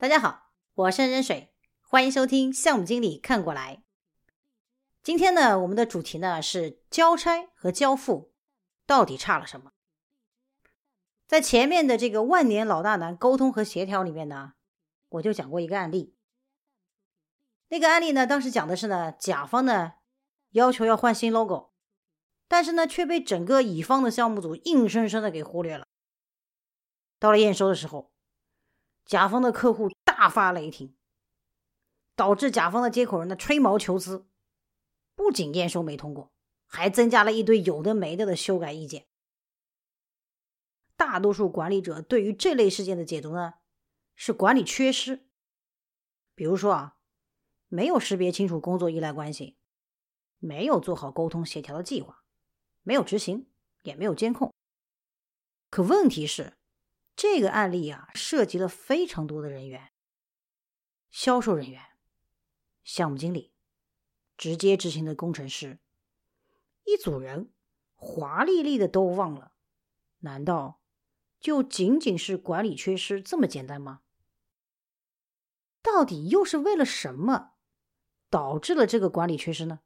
大家好，我是任水，欢迎收听项目经理看过来。今天呢，我们的主题呢是交差和交付到底差了什么？在前面的这个万年老大难沟通和协调里面呢，我就讲过一个案例。那个案例呢，当时讲的是呢，甲方呢要求要换新 logo，但是呢却被整个乙方的项目组硬生生的给忽略了。到了验收的时候。甲方的客户大发雷霆，导致甲方的接口人呢吹毛求疵，不仅验收没通过，还增加了一堆有的没的的修改意见。大多数管理者对于这类事件的解读呢，是管理缺失。比如说啊，没有识别清楚工作依赖关系，没有做好沟通协调的计划，没有执行，也没有监控。可问题是。这个案例啊，涉及了非常多的人员：销售人员、项目经理、直接执行的工程师，一组人华丽丽的都忘了。难道就仅仅是管理缺失这么简单吗？到底又是为了什么导致了这个管理缺失呢？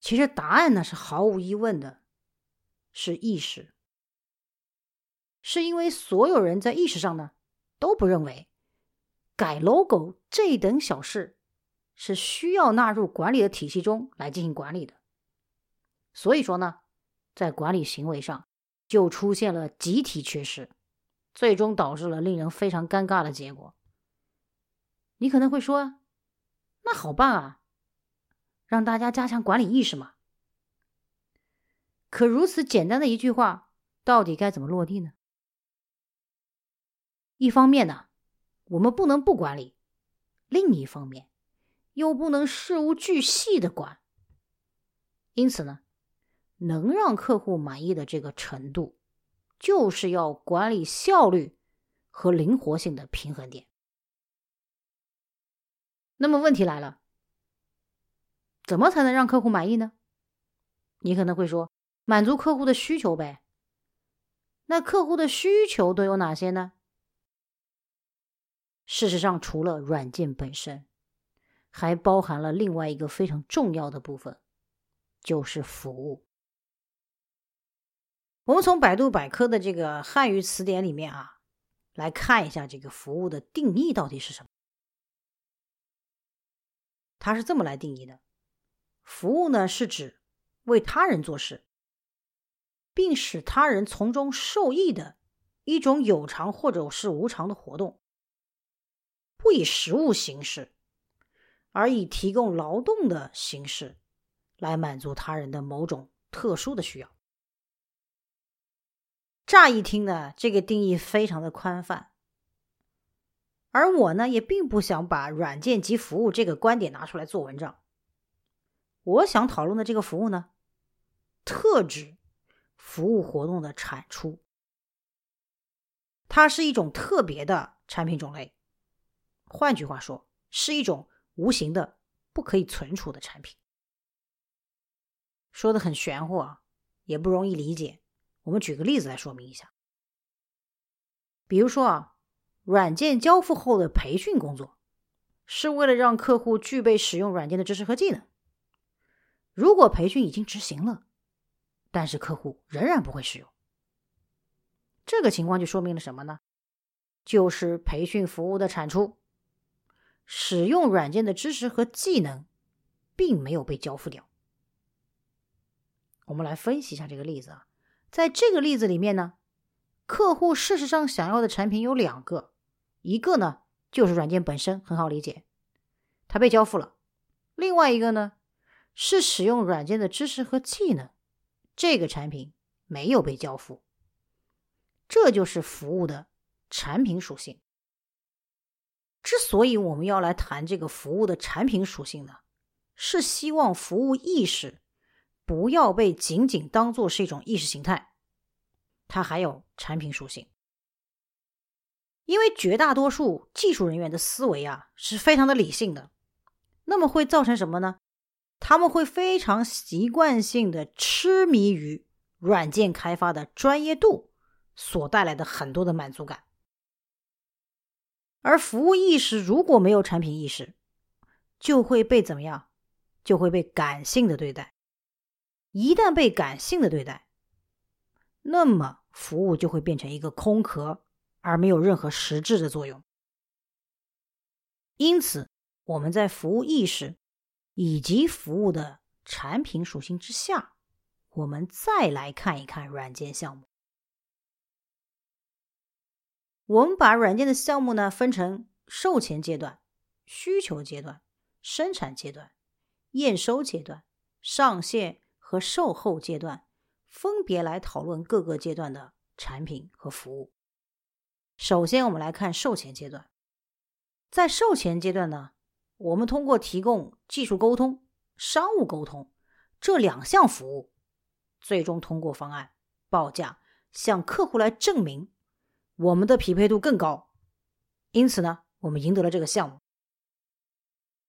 其实答案呢是毫无疑问的，是意识。是因为所有人在意识上呢都不认为改 logo 这等小事是需要纳入管理的体系中来进行管理的，所以说呢，在管理行为上就出现了集体缺失，最终导致了令人非常尴尬的结果。你可能会说，那好办啊，让大家加强管理意识嘛。可如此简单的一句话，到底该怎么落地呢？一方面呢，我们不能不管理；另一方面，又不能事无巨细的管。因此呢，能让客户满意的这个程度，就是要管理效率和灵活性的平衡点。那么问题来了，怎么才能让客户满意呢？你可能会说，满足客户的需求呗。那客户的需求都有哪些呢？事实上，除了软件本身，还包含了另外一个非常重要的部分，就是服务。我们从百度百科的这个汉语词典里面啊，来看一下这个服务的定义到底是什么。它是这么来定义的：服务呢，是指为他人做事，并使他人从中受益的一种有偿或者是无偿的活动。不以实物形式，而以提供劳动的形式来满足他人的某种特殊的需要。乍一听呢，这个定义非常的宽泛，而我呢，也并不想把软件及服务这个观点拿出来做文章。我想讨论的这个服务呢，特指服务活动的产出，它是一种特别的产品种类。换句话说，是一种无形的、不可以存储的产品。说的很玄乎啊，也不容易理解。我们举个例子来说明一下。比如说啊，软件交付后的培训工作，是为了让客户具备使用软件的知识和技能。如果培训已经执行了，但是客户仍然不会使用，这个情况就说明了什么呢？就是培训服务的产出。使用软件的知识和技能，并没有被交付掉。我们来分析一下这个例子啊，在这个例子里面呢，客户事实上想要的产品有两个，一个呢就是软件本身，很好理解，它被交付了；另外一个呢是使用软件的知识和技能，这个产品没有被交付。这就是服务的产品属性。之所以我们要来谈这个服务的产品属性呢，是希望服务意识不要被仅仅当做是一种意识形态，它还有产品属性。因为绝大多数技术人员的思维啊是非常的理性的，那么会造成什么呢？他们会非常习惯性的痴迷于软件开发的专业度所带来的很多的满足感。而服务意识如果没有产品意识，就会被怎么样？就会被感性的对待。一旦被感性的对待，那么服务就会变成一个空壳，而没有任何实质的作用。因此，我们在服务意识以及服务的产品属性之下，我们再来看一看软件项目。我们把软件的项目呢分成售前阶段、需求阶段、生产阶段、验收阶段、上线和售后阶段，分别来讨论各个阶段的产品和服务。首先，我们来看售前阶段。在售前阶段呢，我们通过提供技术沟通、商务沟通这两项服务，最终通过方案报价向客户来证明。我们的匹配度更高，因此呢，我们赢得了这个项目。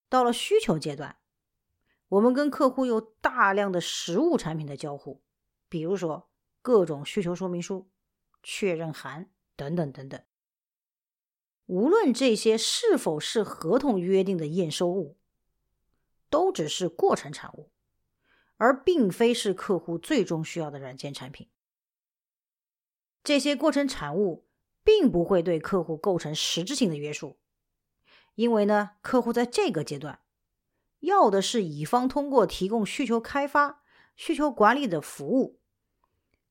到了需求阶段，我们跟客户有大量的实物产品的交互，比如说各种需求说明书、确认函等等等等。无论这些是否是合同约定的验收物，都只是过程产物，而并非是客户最终需要的软件产品。这些过程产物。并不会对客户构成实质性的约束，因为呢，客户在这个阶段要的是乙方通过提供需求开发、需求管理的服务，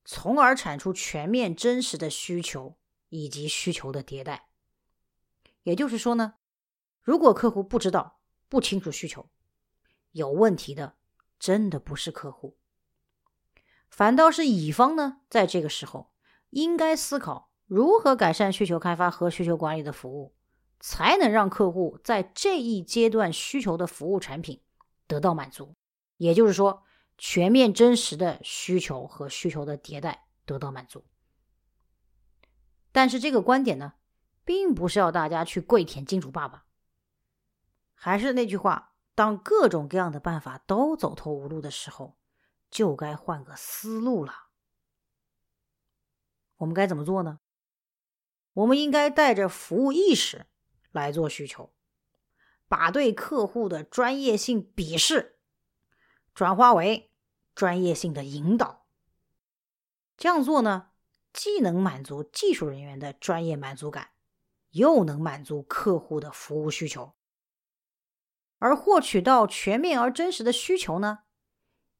从而产出全面真实的需求以及需求的迭代。也就是说呢，如果客户不知道、不清楚需求，有问题的真的不是客户，反倒是乙方呢，在这个时候应该思考。如何改善需求开发和需求管理的服务，才能让客户在这一阶段需求的服务产品得到满足？也就是说，全面真实的需求和需求的迭代得到满足。但是这个观点呢，并不是要大家去跪舔金主爸爸。还是那句话，当各种各样的办法都走投无路的时候，就该换个思路了。我们该怎么做呢？我们应该带着服务意识来做需求，把对客户的专业性鄙视转化为专业性的引导。这样做呢，既能满足技术人员的专业满足感，又能满足客户的服务需求。而获取到全面而真实的需求呢，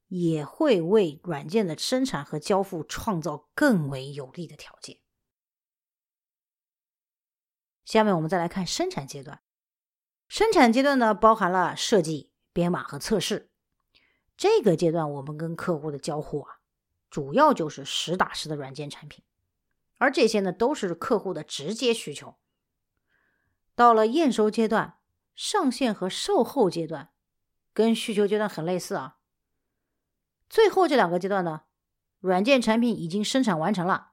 也会为软件的生产和交付创造更为有利的条件。下面我们再来看生产阶段。生产阶段呢，包含了设计、编码和测试。这个阶段，我们跟客户的交互啊，主要就是实打实的软件产品，而这些呢，都是客户的直接需求。到了验收阶段、上线和售后阶段，跟需求阶段很类似啊。最后这两个阶段呢，软件产品已经生产完成了，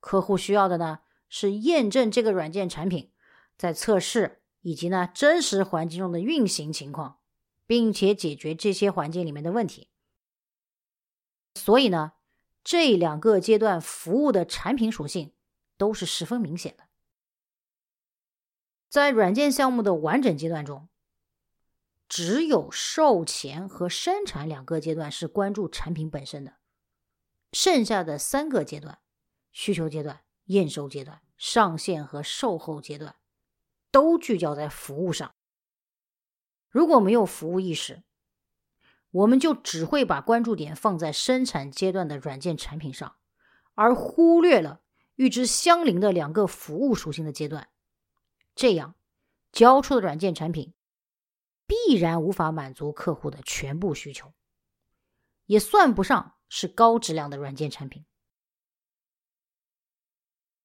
客户需要的呢。是验证这个软件产品在测试以及呢真实环境中的运行情况，并且解决这些环境里面的问题。所以呢，这两个阶段服务的产品属性都是十分明显的。在软件项目的完整阶段中，只有售前和生产两个阶段是关注产品本身的，剩下的三个阶段——需求阶段。验收阶段、上线和售后阶段都聚焦在服务上。如果没有服务意识，我们就只会把关注点放在生产阶段的软件产品上，而忽略了与之相邻的两个服务属性的阶段。这样交出的软件产品必然无法满足客户的全部需求，也算不上是高质量的软件产品。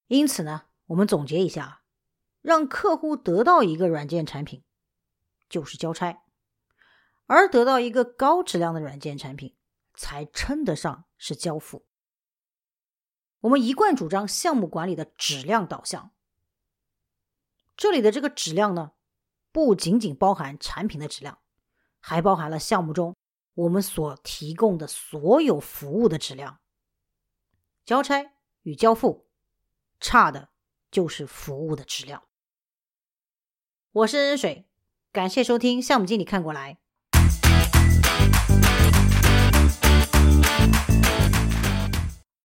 因此呢，我们总结一下，让客户得到一个软件产品，就是交差；而得到一个高质量的软件产品，才称得上是交付。我们一贯主张项目管理的质量导向。这里的这个质量呢，不仅仅包含产品的质量，还包含了项目中我们所提供的所有服务的质量。交差与交付。差的就是服务的质量。我是恩水感谢收听项目经理看过来。